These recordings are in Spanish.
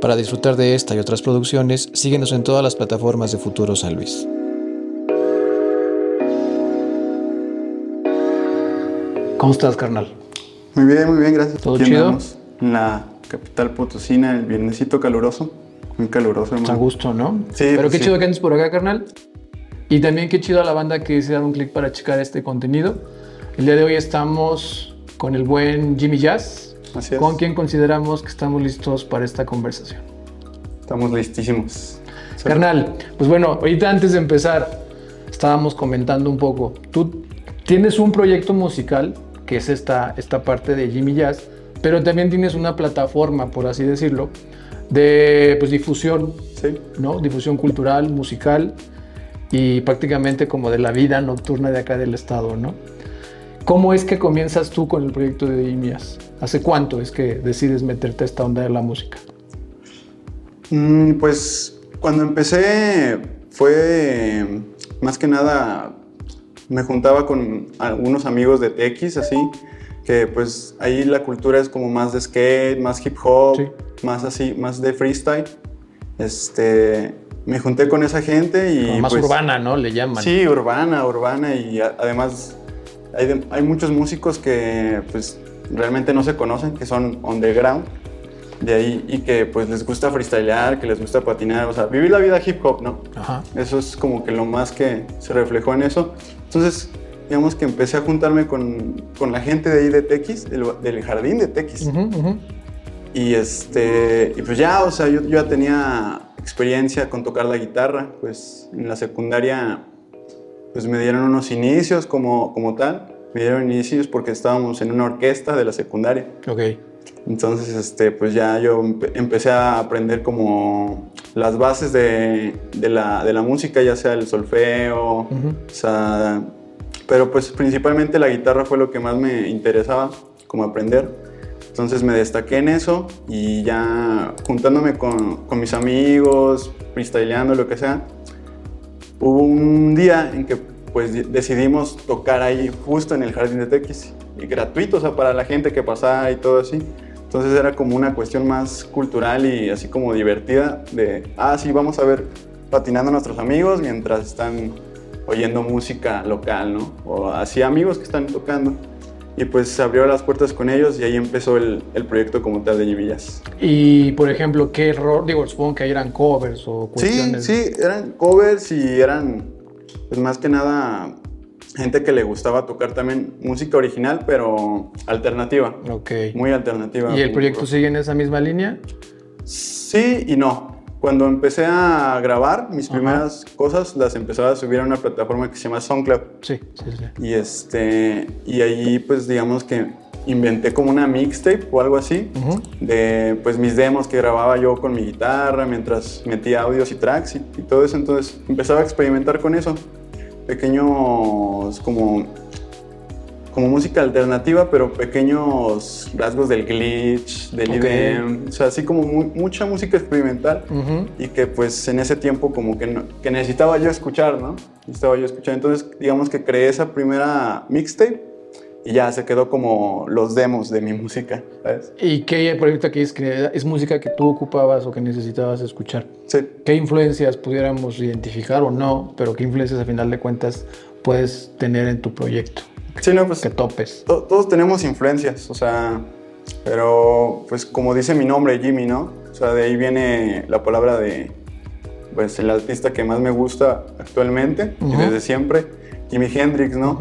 Para disfrutar de esta y otras producciones, síguenos en todas las plataformas de Futuro San Luis. ¿Cómo estás, carnal? Muy bien, muy bien, gracias. ¿Todo Aquí chido? andamos En la capital potosina, el viernesito caluroso. Muy caluroso, A hermano. gusto, ¿no? Sí, Pero pues qué sí. chido que andes por acá, carnal. Y también qué chido a la banda que se dado un clic para checar este contenido. El día de hoy estamos con el buen Jimmy Jazz, Así es. con quien consideramos que estamos listos para esta conversación. Estamos listísimos. Carnal, pues bueno, ahorita antes de empezar, estábamos comentando un poco. Tú tienes un proyecto musical, que es esta, esta parte de Jimmy Jazz, pero también tienes una plataforma, por así decirlo, de pues, difusión, Sí. ¿no? Difusión cultural, musical y prácticamente como de la vida nocturna de acá del estado, ¿no? ¿Cómo es que comienzas tú con el proyecto de Jazz? ¿Hace cuánto es que decides meterte a esta onda de la música? Mm, pues cuando empecé fue más que nada me juntaba con algunos amigos de TX así que pues ahí la cultura es como más de skate, más hip hop, Sí. más así, más de freestyle. Este, me junté con esa gente y Como más pues, urbana, ¿no? Le llaman. Sí, urbana, urbana y a- además hay, de- hay muchos músicos que pues realmente no se conocen, que son underground de ahí y que pues les gusta freestylear, que les gusta patinar, o sea, vivir la vida hip hop, ¿no? Ajá. Eso es como que lo más que se reflejó en eso. Entonces, digamos que empecé a juntarme con, con la gente de ahí de Tequis, del, del jardín de Tequis. Ujú, ujú. Y este, y pues ya, o sea, yo, yo ya tenía experiencia con tocar la guitarra, pues en la secundaria pues me dieron unos inicios como, como tal, me dieron inicios porque estábamos en una orquesta de la secundaria. Ok. Entonces, este, pues ya yo empe- empecé a aprender como las bases de, de la, de la música, ya sea el solfeo, Ujú. o sea, pero pues principalmente la guitarra fue lo que más me interesaba, como aprender. Entonces me destaqué en eso y ya juntándome con, con mis amigos, freestyleando, lo que sea, hubo un día en que pues de- decidimos tocar ahí justo en el jardín de Tequis y gratuito, o sea, para la gente que pasaba y todo así. Entonces era como una cuestión más cultural y así como divertida de, ah, sí, vamos a ver patinando a nuestros amigos mientras están oyendo música local, ¿no? O así amigos que están tocando. Y pues se abrió las puertas con ellos y ahí empezó el, el proyecto como tal de Jimmy Jazz. Y, por ejemplo, ¿qué error? Digo, supongo que ahí eran covers o Sí, cuestiones. sí, eran covers y eran, pues más que nada, gente que le gustaba tocar también música original, pero alternativa, Ok. muy alternativa. ¿Y el proyecto sigue en esa misma línea? Sí y no. Cuando empecé a grabar, mis Ajá. primeras cosas las empezaba a subir a una plataforma que se llama SoundCloud. Sí, sí, sí. Y, este, y ahí, pues digamos que inventé como una mixtape o algo así. De pues mis demos que grababa yo con mi guitarra mientras metía audios y tracks y, y todo eso. Entonces empezaba a experimentar con eso. Pequeños como, como música alternativa, pero pequeños rasgos del glitch, del Ok. IDM. O sea, así como mu- mucha música experimental Ujú. y que pues en ese tiempo como que, no- que necesitaba yo escuchar, ¿no? Necesitaba yo escuchar. Entonces digamos que creé esa primera mixtape y ya se quedó como los demos de mi música, ¿sabes? ¿Y qué proyecto aquí es que es música que tú ocupabas o que necesitabas escuchar? Sí. ¿Qué influencias pudiéramos identificar o no? Pero qué influencias a final de cuentas puedes tener en tu proyecto? Sí, no, pues Que topes. to- todos tenemos influencias, o sea, pero pues como dice mi nombre, Jimmy, ¿no? O sea, de ahí viene la palabra de, pues el artista que más me gusta actualmente y desde siempre, Jimi Hendrix, ¿no?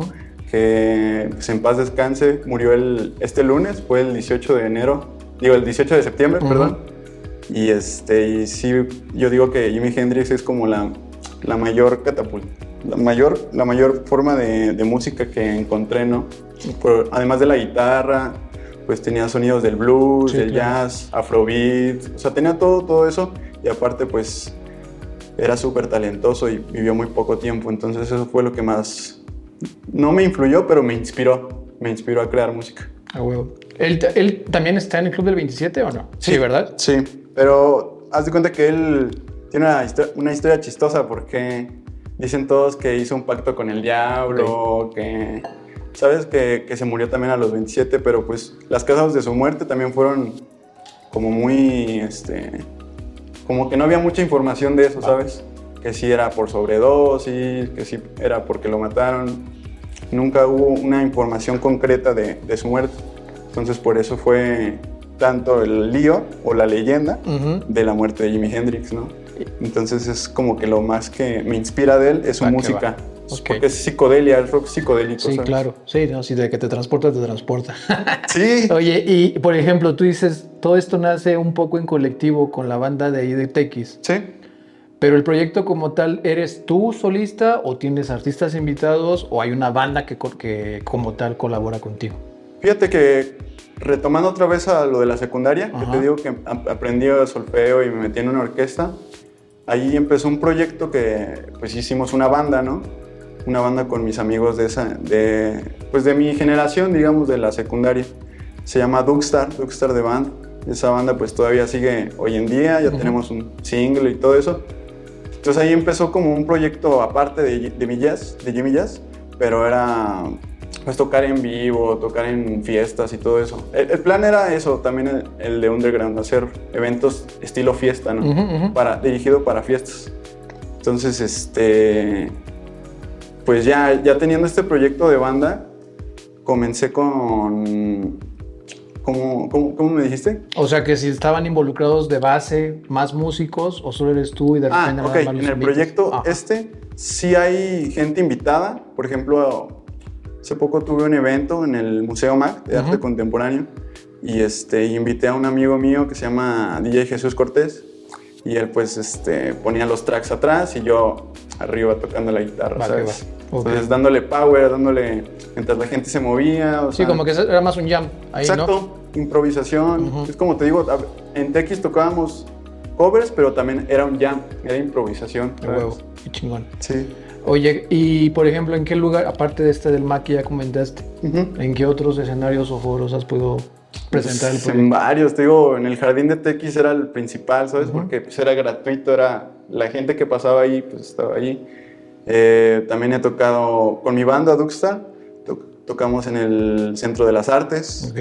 Que pues, en paz descanse, murió el, este lunes, fue el 18 de enero, digo el 18 de septiembre, perdón. Y este, y sí, yo digo que Jimi Hendrix es como la, la mayor catapulta, la mayor, la mayor forma de, de música que encontré, ¿no? Por- además de la guitarra, pues tenía sonidos del blues, Sí, del claro. jazz, afrobeat, o sea, tenía todo, todo eso y aparte pues era súper talentoso y vivió muy poco tiempo, entonces eso fue lo que más, no me influyó, pero me inspiró, me inspiró a crear música. A huevo. ¿Él, él también está en el Club del 27 o no? Sí, ¿verdad? Sí, pero haz de cuenta que él tiene una, histo- una historia chistosa porque dicen todos que hizo un pacto con el diablo, que, sabes, que, que se murió también a los 27, pero pues las causas de su muerte también fueron como muy, este, como que no había mucha información de eso, ¿sabes? Que sí era por sobredosis, que sí era porque lo mataron. Nunca hubo una información concreta de, de su muerte. Entonces por eso fue tanto el lío o la leyenda de la muerte de Jimi Hendrix, ¿no? Entonces es como que lo más que me inspira de él es su que música. va. Es Ok. Porque es psicodelia, es rock psicodélico. Sí, ¿sabes? claro. Sí, no, si de que te transporta, te transporta. Sí. Oye, y por ejemplo, tú dices, todo esto nace un poco en colectivo con la banda de IDTX, Sí. pero el proyecto como tal, ¿eres tú solista o tienes artistas invitados o hay una banda que, que como tal colabora contigo? Fíjate que retomando otra vez a lo de la secundaria, Ajá. que te digo que ap- aprendí solfeo y me metí en una orquesta, ahí empezó un proyecto que pues hicimos una banda, ¿no? Una banda con mis amigos de esa, de, pues de mi generación, digamos, de la secundaria. Se llama Duckstar, Duckstar de Band. Esa banda pues todavía sigue hoy en día, ya tenemos un single y todo eso. Entonces ahí empezó como un proyecto aparte de, de mi jazz, de Jimmy Jazz, pero era pues tocar en vivo, tocar en fiestas y todo eso. El, el plan era eso, también el, el de Underground, hacer eventos estilo fiesta, ¿no? Ujú, ujú. Para, dirigido para fiestas. Entonces, este, pues ya, ya teniendo este proyecto de banda, comencé con, ¿cómo, cómo, cómo me dijiste? O sea, que si estaban involucrados de base más músicos o solo eres tú y de Ah, repente nada ok. En el proyecto Ajá. este sí hay gente invitada. Por ejemplo, hace poco tuve un evento en el Museo MAC de Arte Ujú. Contemporáneo y este, invité a un amigo mío que se llama DJ Jesús Cortés y él pues este, ponía los tracks atrás y yo arriba tocando la guitarra, Va que ¿sabes? va. Ok. Entonces dándole power, dándole mientras la gente se movía. o Sí, sea, como que era más un jam ahí, Exacto, improvisación. Ujú. Es como te digo, en TX tocábamos covers, pero también era un jam, era improvisación. ¿no? ¿sabes? huevo. Qué chingón. Sí. Oye, y por ejemplo, ¿en qué lugar, aparte de este del MAC que ya comentaste, en qué otros escenarios o foros has podido presentar el Pues, en proyecto? varios, te digo, en el jardín de TX era el principal, ¿sabes? Porque pues, era gratuito, era la gente que pasaba ahí, pues estaba allí. Eh, también he tocado con mi banda Duxstar, to- tocamos en el Centro de las Artes, Ok.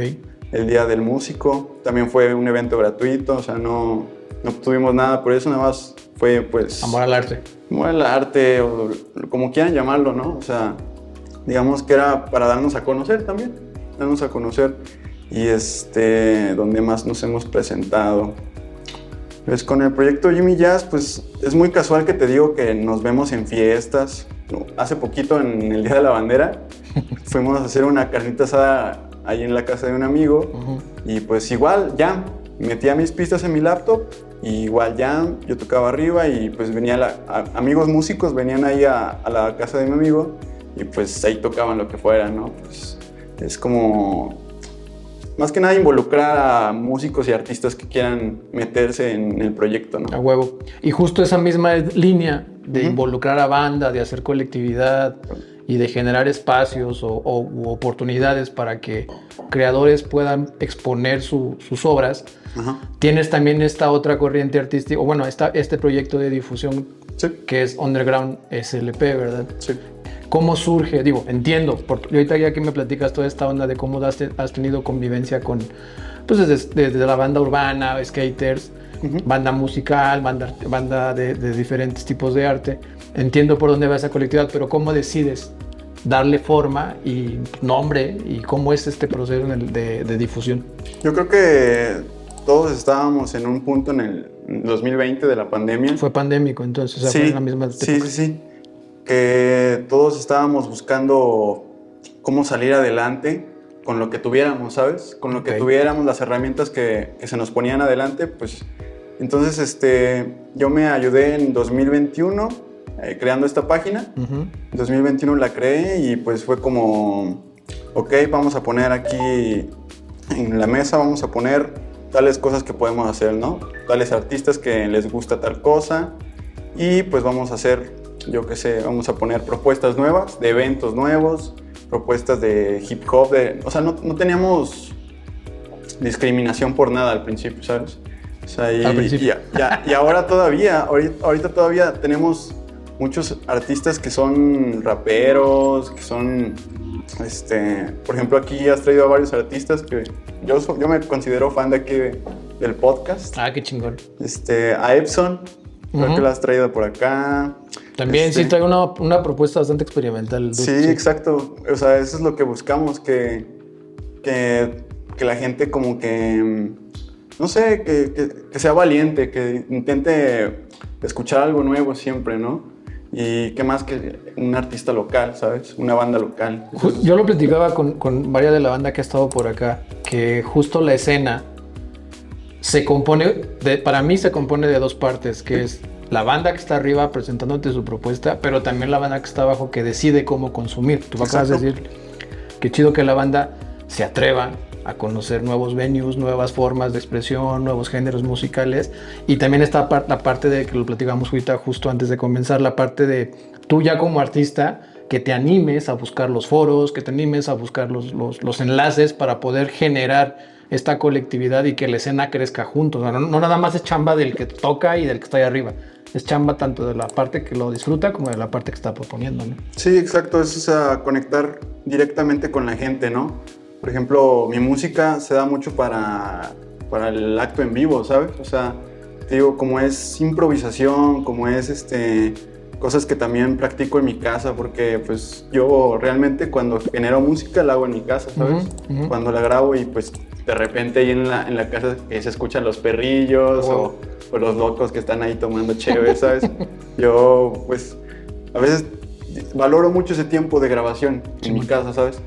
el Día del Músico, también fue un evento gratuito, o sea, no, no obtuvimos nada por eso, nada más fue pues... Amor al arte. como el arte o como quieran llamarlo, ¿no? O sea, digamos que era para darnos a conocer también, darnos a conocer y este, donde más nos hemos presentado. Pues con el proyecto Jimmy Jazz, pues es muy casual que te digo que nos vemos en fiestas. Hace poquito, en el Día de la Bandera, fuimos a hacer una carnita asada ahí en la casa de un amigo y pues igual, jam. Metía mis pistas en mi laptop y igual jam. Yo tocaba arriba y pues venía la- a- amigos músicos venían ahí a, a la casa de mi amigo y pues ahí tocaban lo que fuera, ¿no? Pues es como más que nada involucrar a músicos y artistas que quieran meterse en el proyecto, ¿no? A huevo. Y justo esa misma línea de involucrar a banda, de hacer colectividad y de generar espacios o, o- u oportunidades para que creadores puedan exponer su- sus obras, Ajá. tienes también esta otra corriente artística, o bueno, esta, este proyecto de difusión Sí, que es Underground SLP, ¿verdad? sí. ¿Cómo surge? Digo, entiendo, por, y ahorita ya que me platicas toda esta onda de cómo has, te- has tenido convivencia con, pues desde, desde la banda urbana, skaters, banda musical, banda, banda de, de diferentes tipos de arte, entiendo por dónde va esa colectividad, pero ¿cómo decides darle forma y nombre y cómo es este proceso en el de, de difusión? Yo creo que todos estábamos en un punto en el 2020 de la pandemia. Fue pandémico, entonces, o sea, fue en la misma sí, época. sí, sí. Que todos estábamos buscando cómo salir adelante con lo que tuviéramos, ¿sabes? Con lo que tuviéramos, las herramientas que, que se nos ponían adelante, pues entonces este, yo me ayudé en 2021 eh, creando esta página. En 2021 la creé y pues fue como, ok, vamos a poner aquí en la mesa, vamos a poner tales cosas que podemos hacer, ¿no? Tales artistas que les gusta tal cosa y pues vamos a hacer, yo qué sé, vamos a poner propuestas nuevas, de eventos nuevos, propuestas de hip hop, de, o sea, no, no teníamos discriminación por nada al principio, ¿sabes? O sea, y, Al principio. y- y ahora todavía, ahorita, ahorita todavía tenemos muchos artistas que son raperos, que son, este, por ejemplo, aquí has traído a varios artistas que yo, so- yo me considero fan de aquí de, del podcast. Ah, qué chingón. Este, a Epson, creo que lo has traído por acá. También Este, sí trae una, una propuesta bastante experimental. Sí, exacto. O sea, eso es lo que buscamos, que, que, que la gente como que, no sé, que, que- que sea valiente, que intente escuchar algo nuevo siempre, ¿no? Y qué más que un artista local, ¿sabes? Una banda local. Yo lo platicaba con, con varias de la banda que ha estado por acá, que justo la escena se compone, de, para mí se compone de dos partes, que es la banda que está arriba presentándote su propuesta, pero también la banda que está abajo que decide cómo consumir. Tú acabas de decir, qué chido que la banda se atreva a conocer nuevos venues, nuevas formas de expresión, nuevos géneros musicales. Y también está la parte de que lo platicamos ahorita justo antes de comenzar, la parte de tú ya como artista que te animes a buscar los foros, que te animes a buscar los, los- enlaces para poder generar esta colectividad y que la escena crezca juntos. No, nada más es chamba del que toca y del que está ahí arriba. Es chamba tanto de la parte que lo disfruta como de la parte que está proponiendo. ¿no? Sí, exacto, es conectar directamente con la gente, ¿no? Por ejemplo, mi música se da mucho para, para el acto en vivo, ¿sabes? O sea, te digo, como es improvisación, como es este, cosas que también practico en mi casa, porque pues yo realmente cuando genero música la hago en mi casa, ¿sabes? Ujú. Cuando la grabo y pues de repente ahí en la, en la casa se escuchan los perrillos Wow. o, o los locos que están ahí tomando chévere, ¿sabes? yo pues a veces valoro mucho ese tiempo de grabación Sí, en mi casa, ¿sabes?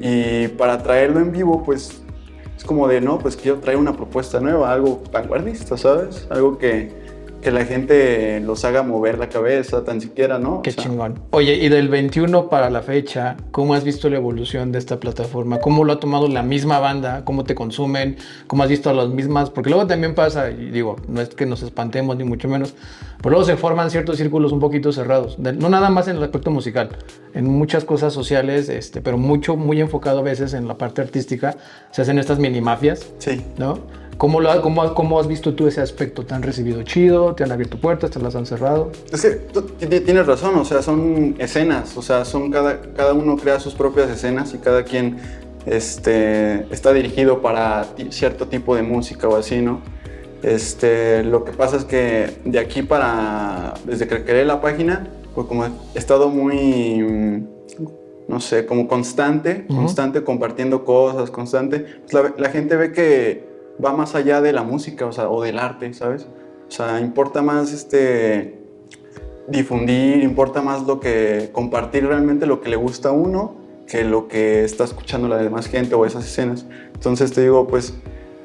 Y para traerlo en vivo, pues es como de, no, pues quiero traer una propuesta nueva, algo vanguardista, ¿sabes? Algo que, que la gente los haga mover la cabeza, tan siquiera, ¿no? O Qué sea, chingón. Oye, y del 21 para la fecha, ¿cómo has visto la evolución de esta plataforma? ¿Cómo lo ha tomado la misma banda? ¿Cómo te consumen? ¿Cómo has visto a las mismas? Porque luego también pasa, y digo, no es que nos espantemos ni mucho menos, pero luego se forman ciertos círculos un poquito cerrados. De- no nada más en el aspecto musical, en muchas cosas sociales, este, pero mucho, muy enfocado a veces en la parte artística, se hacen estas mini mafias, Sí. ¿no? ¿Cómo, lo, cómo, ¿Cómo has visto tú ese aspecto? ¿Te han recibido chido? ¿Te han abierto puertas? ¿Te las han cerrado? Es que tú tienes razón, o sea, son escenas, o sea, son cada, cada uno crea sus propias escenas y cada quien este, está dirigido para cierto tipo de música o así, ¿no? Este, lo que pasa es que de aquí para, desde que creé la página, pues como he estado muy, mm, no sé, como constante, constante compartiendo cosas, constante, pues la, la gente ve que va más allá de la música, o sea, o del arte, ¿sabes? O sea, importa más este difundir, importa más lo que compartir realmente lo que le gusta a uno que lo que está escuchando la demás gente o esas escenas. Entonces te digo, pues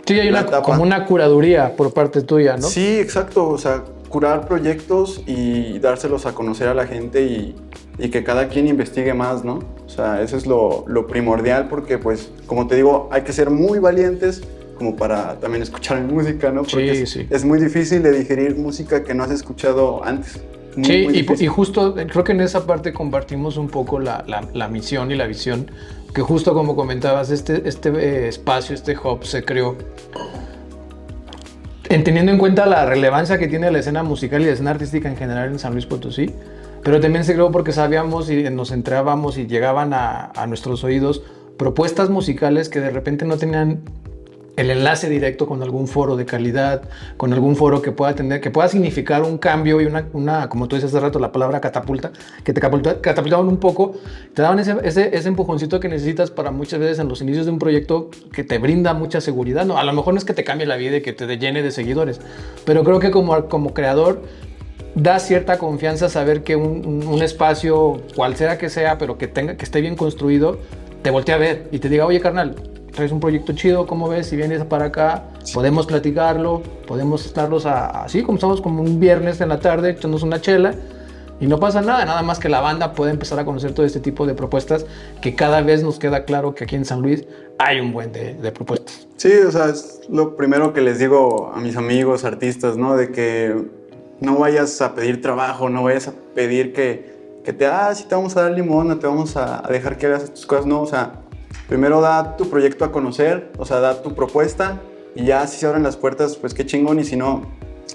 Sí, hay una, etapa. como una curaduría por parte tuya, ¿no? sí, exacto, o sea, curar proyectos y dárselos a conocer a la gente y, y que cada quien investigue más, ¿no? O sea, eso es lo, lo primordial porque pues, como te digo, hay que ser muy valientes como para también escuchar música, ¿no? Porque Sí, es, sí. es muy difícil de digerir música que no has escuchado antes. Muy, Sí, muy y, y justo creo que en esa parte compartimos un poco la, la- la misión y la visión, que justo como comentabas, este, este eh, espacio, este hub se creó en teniendo en cuenta la relevancia que tiene la escena musical y la escena artística en general en San Luis Potosí, pero también se creó porque sabíamos y nos entrábamos y llegaban a, a nuestros oídos propuestas musicales que de repente no tenían el enlace directo con algún foro de calidad, con algún foro que pueda tener, que pueda significar un cambio y una, una como tú dices hace rato, la palabra catapulta, que te catapulta- catapultaban un poco, te daban ese, ese, ese empujoncito que necesitas para muchas veces en los inicios de un proyecto que te brinda mucha seguridad. No, a lo mejor no es que te cambie la vida y que te llene de seguidores, pero creo que como, como creador da cierta confianza saber que un- un espacio, cual sea que sea, pero que, tenga, que esté bien construido, te voltea a ver y te diga, oye carnal, traes un proyecto chido, ¿cómo ves? Si vienes para acá, podemos platicarlo, podemos estarlos a- así como estamos como un viernes en la tarde, echándonos una chela. Y no pasa nada, nada más que la banda puede empezar a conocer todo este tipo de propuestas que cada vez nos queda claro que aquí en San Luis hay un buen de, de propuestas. Sí, o sea, es lo primero que les digo a mis amigos artistas, ¿no? De que no vayas a pedir trabajo, no vayas a pedir que, que te, ah, sí te vamos a dar limón, no te vamos a, a dejar que hagas tus cosas, no, o sea, primero da tu proyecto a conocer, o sea, da tu propuesta y ya si se abren las puertas, pues qué chingón, y si no,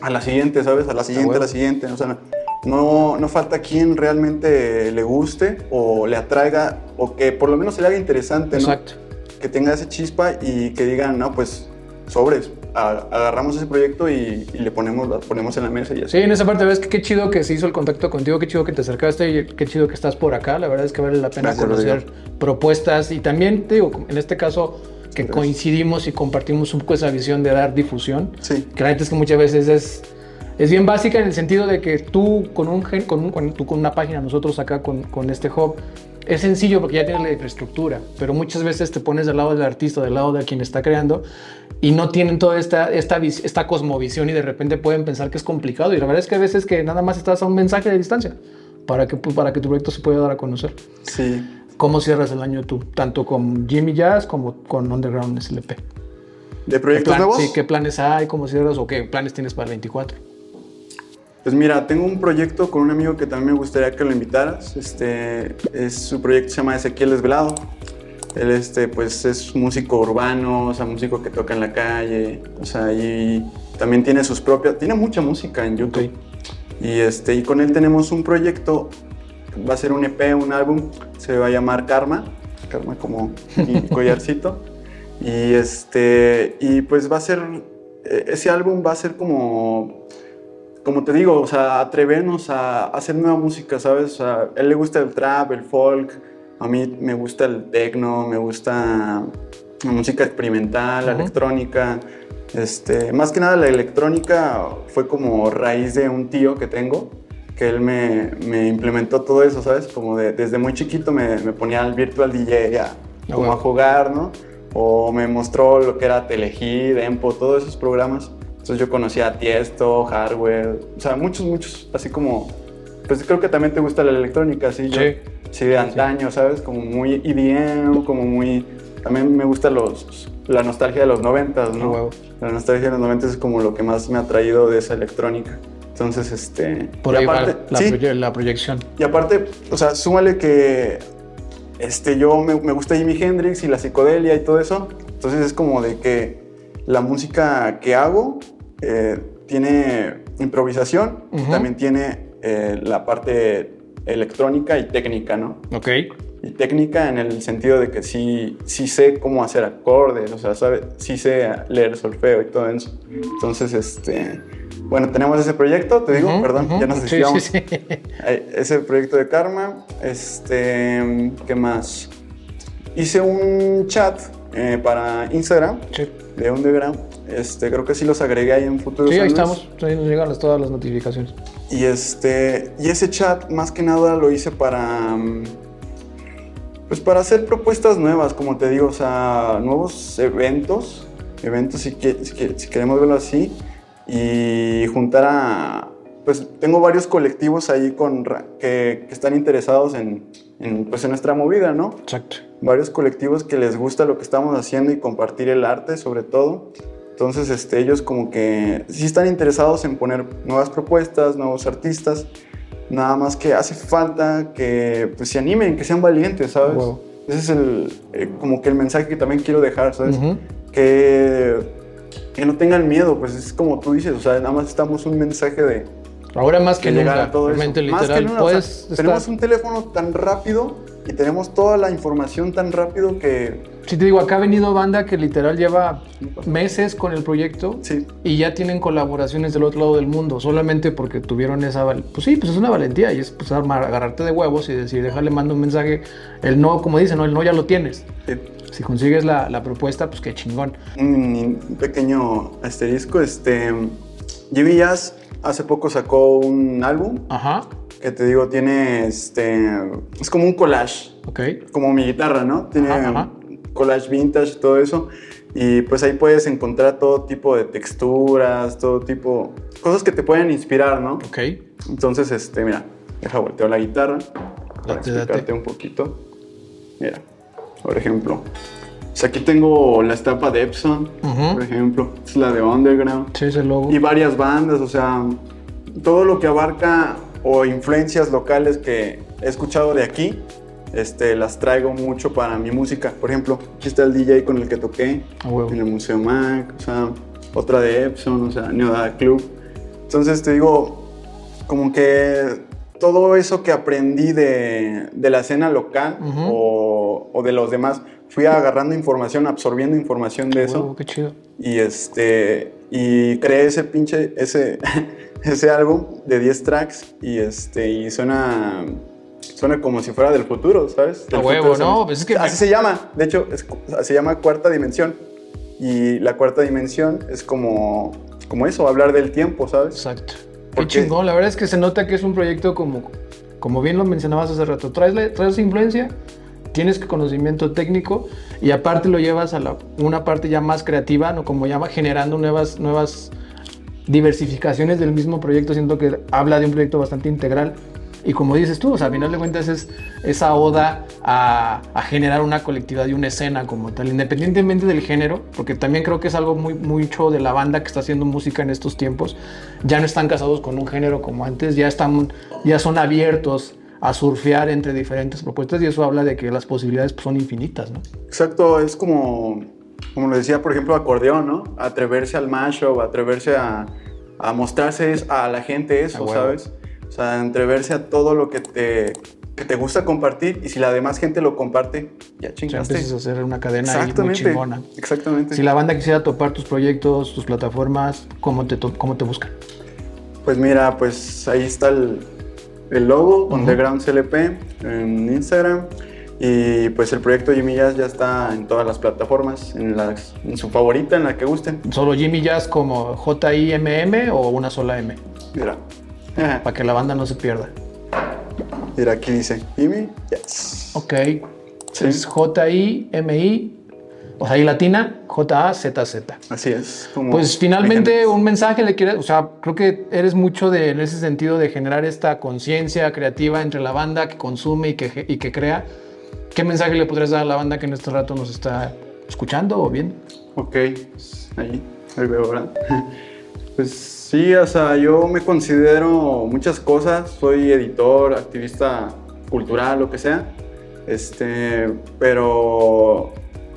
a la siguiente, ¿sabes? A la siguiente, a la siguiente, o sea, no, no falta quien realmente le guste o le atraiga o que por lo menos se le haga interesante, ¿no? Exacto. que tenga esa chispa y que digan, no, pues sobres, a- agarramos ese proyecto y, y le ponemos, lo ponemos en la mesa y así. Sí, en esa parte ves que qué chido que se hizo el contacto contigo, qué chido que te acercaste y qué chido que estás por acá. La verdad es que vale la pena Gracias, conocer Rodrigo. propuestas y también, te digo, en este caso que coincidimos y compartimos un poco esa visión de dar difusión. Sí. Que la neta es que muchas veces es, es bien básica en el sentido de que tú con, un, con, un- con- tú con una página, nosotros acá con, con este hub, es sencillo porque ya tienes la infraestructura, pero muchas veces te pones del lado del artista, del lado de quien está creando y no tienen toda esta, esta, esta cosmovisión y de repente pueden pensar que es complicado y la verdad es que a veces que nada más estás a un mensaje de distancia para que, para que tu proyecto se pueda dar a conocer. Sí. ¿Cómo cierras el año tú? Tanto con Jimmy Jazz como con Underground SLP. ¿De ¿Qué, proyectos plan- nuevos? sí, ¿Qué planes hay? ¿Cómo cierras? ¿O qué planes tienes para el 24? Pues mira, tengo un proyecto con un amigo que también me gustaría que lo invitaras. Este, es, su proyecto se llama Ezequiel Desvelado. Él este, pues, es músico urbano, o sea, músico que toca en la calle. O sea, y también tiene sus propias... Tiene mucha música en YouTube. Y, este, y con él tenemos un proyecto, va a ser un EP, un álbum, se va a llamar Karma. Karma como mi collarcito. Y, este, y pues va a ser... eh, Ese álbum va a ser como como te digo, o sea, atrevernos a hacer nueva música, ¿sabes? O sea, a él le gusta el trap, el folk, a mí me gusta el techno, me gusta la música experimental, la electrónica. Este, más que nada la electrónica fue como raíz de un tío que tengo, que él me, me implementó todo eso, ¿sabes? Como de- desde muy chiquito me, me ponía al virtual DJ a, como bueno. a jugar, ¿no? O me mostró lo que era Telehit, Empo, todos esos programas. Entonces yo conocía a Tiesto, Hardware, o sea, muchos, muchos, así como, pues creo que también te gusta la electrónica, así, yo, Sí. de antaño, ¿sabes? Como muy EDM, como muy, también me gusta los, la nostalgia de los noventas, ¿no? huevo. La nostalgia de los noventas es como lo que más me ha traído de esa electrónica. Entonces, este... Por ahí va aparte- la, sí, proye- la proyección. y aparte, o sea, súmale que este, yo me, me gusta Jimi Hendrix y la psicodelia y todo eso. Entonces es como de que la música que hago eh, tiene improvisación, y Ujú. también tiene eh, la parte electrónica y técnica, ¿no? Ok. Y técnica en el sentido de que sí, sí sé cómo hacer acordes, o sea, sabe, sí sé leer solfeo y todo eso. Entonces, este, bueno, tenemos ese proyecto, te digo, perdón, ya nos Sí, desviamos. sí, sí. Ay, Ese proyecto de Karma. Este, ¿qué más? Hice un chat eh, para Instagram Sí. de Underground. Este, creo que sí los agregué ahí en futuros Sí, ahí años. estamos. Ahí nos llegan las- todas las notificaciones. Y este, y ese chat más que nada lo hice para mm, pues para hacer propuestas nuevas, como te digo, o sea, nuevos eventos, eventos si, que- si que- si queremos verlo así y juntar a pues tengo varios colectivos ahí con que, que están interesados en, en, pues en nuestra movida, ¿no? Exacto. varios colectivos que les gusta lo que estamos haciendo y compartir el arte sobre todo. Entonces este, ellos como que sí están interesados en poner nuevas propuestas, nuevos artistas. Nada más que hace falta que pues, se animen, que sean valientes, ¿sabes? Wow. Ese es el, eh, como que el mensaje que también quiero dejar, ¿sabes? Que, que no tengan miedo, pues es como tú dices, o sea, nada más estamos un mensaje de, Ahora más que, que nunca. a todo eso. realmente Más que literal. o sea, puedes estar- tenemos un teléfono tan rápido y tenemos toda la información tan rápido que... Sí, te digo, acá ha venido banda que literal lleva meses con el proyecto Sí, y ya tienen colaboraciones del otro lado del mundo, solamente porque tuvieron esa Pues sí, pues es una valentía y es pues, armar- agarrarte de huevos y decir, déjale, mando un mensaje. El no, como dicen, ¿no? el no ya lo tienes. sí. Si consigues la, la propuesta, pues qué chingón. un un pequeño asterisco. Este, Jimmy Jazz hace poco sacó un álbum Ajá, que te digo, tiene este. Es como un collage, ok. como mi guitarra, ¿no? Tiene Ajá, ajá. Collage vintage todo eso. Y pues ahí puedes encontrar todo tipo de texturas, todo tipo. cosas que te pueden inspirar, ¿no? Ok, Entonces, este, mira, deja volteo la guitarra para Date, explicarte date. un poquito. Mira, por ejemplo, pues aquí tengo la estampa de Epson, por ejemplo, es la de Underground sí, ese logo. y varias bandas, o sea, todo lo que abarca o influencias locales que he escuchado de aquí, este, las traigo mucho para mi música. Por ejemplo, aquí está el DJ con el que toqué huevo. en el Museo Mac, o sea, otra de Epson, o sea, Neodada Club. Entonces te digo, como que todo eso que aprendí de, de la escena local Ujú. o, o de los demás, fui agarrando información, absorbiendo información de eso. Wow, qué chido. Y este y creé ese pinche ese ese álbum de 10 tracks y este y suena suena como si fuera del futuro, ¿sabes? Del A huevo, futuro, no, pues es que- así se llama, de hecho es- se llama cuarta dimensión y la cuarta dimensión es como como eso, hablar del tiempo, ¿sabes? Exacto. Qué chingón. La verdad es que se nota que es un proyecto como, como bien lo mencionabas hace rato. Traes, la- traes influencia, tienes conocimiento técnico y aparte lo llevas a la, una parte ya más creativa, ¿no? como llama, generando nuevas, nuevas diversificaciones del mismo proyecto. Siento que habla de un proyecto bastante integral. Y como dices tú, o sea, a final de cuentas es esa oda a, a generar una colectividad y una escena como tal, independientemente del género, porque también creo que es algo muy mucho de la banda que está haciendo música en estos tiempos. Ya no están casados con un género como antes, ya, están, ya son abiertos a surfear entre diferentes propuestas y eso habla de que las posibilidades pues, son infinitas, ¿no? Exacto, es como, como lo decía, por ejemplo, acordeón, ¿no? Atreverse al mashup, atreverse a, a mostrarse a la gente eso. ¿sabes? O sea, atreverse a todo lo que te, que te gusta compartir y si la demás gente lo comparte, ya chingaste. empiezas a hacer una cadena muy Exactamente, chingona. exactamente. Si la banda quisiera topar tus proyectos, tus plataformas, ¿cómo te, cómo te buscan? Pues mira, pues ahí está el, el logo, Underground CLP, en Instagram. Y pues el proyecto Jimmy Jazz ya está en todas las plataformas, en, las, en su favorita, en la que gusten. ¿Solo Jimmy Jazz como J-I-M-M o una sola M? Mira. Para que la banda no se pierda. Mira, aquí dice Jimmy Jazz. Ok. Es J-I-M-I, o sea, y latina, J-A-Z-Z. Así es. como Pues finalmente un mensaje le quieres, o sea, creo que eres mucho de, en ese sentido de generar esta conciencia creativa entre la banda que consume y que, y que crea. ¿Qué mensaje le podrías dar a la banda que en este rato nos está escuchando o viendo? Ok, ahí, ahí veo, ¿verdad? Pues sí, o sea, yo me considero muchas cosas. Soy editor, activista cultural, lo que sea. Este, pero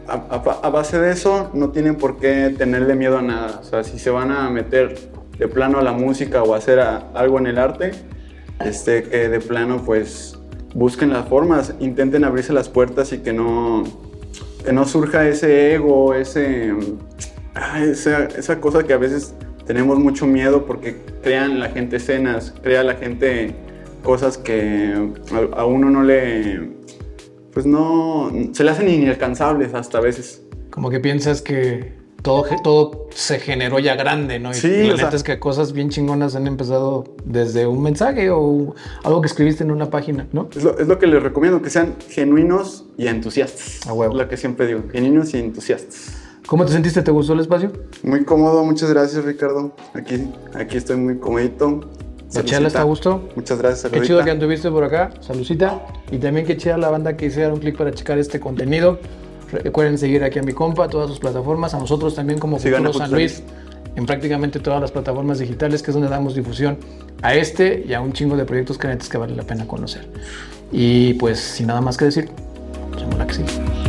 a, base de eso no tienen por qué tenerle miedo a nada. O sea, si se van a meter de plano a la música o a hacer algo en el arte, este, que de plano pues busquen las formas, intenten abrirse las puertas y que no, que no surja ese ego, ese, ah, esa, esa cosa que a veces tenemos mucho miedo porque crean la gente escenas, crea la gente cosas que a, a uno no le, pues no, se le hacen inalcanzables hasta a veces. Como que piensas que todo, todo se generó ya grande, ¿no? Y Sí, la o sea- neta es que cosas bien chingonas han empezado desde un mensaje o algo que escribiste en una página, ¿no? Es lo, es lo que les recomiendo, que sean genuinos y entusiastas. A huevo. Es lo que siempre digo, genuinos y entusiastas. ¿Cómo te sentiste? ¿Te gustó el espacio? Muy cómodo, muchas gracias Ricardo. Aquí, aquí estoy muy comodito. ¿La chela está a gusto? Muchas gracias, Qué saludita. chido que anduviste por acá, salucita. Y también qué chida la banda que hiciera un clic para checar este contenido. Recuerden seguir aquí a mi compa, todas sus plataformas, a nosotros también como Futuro a San Luis, en prácticamente todas las plataformas digitales, que es donde damos difusión a este y a un chingo de proyectos que que vale la pena conocer. Y pues sin nada más que decir, nos vemos la que sigue.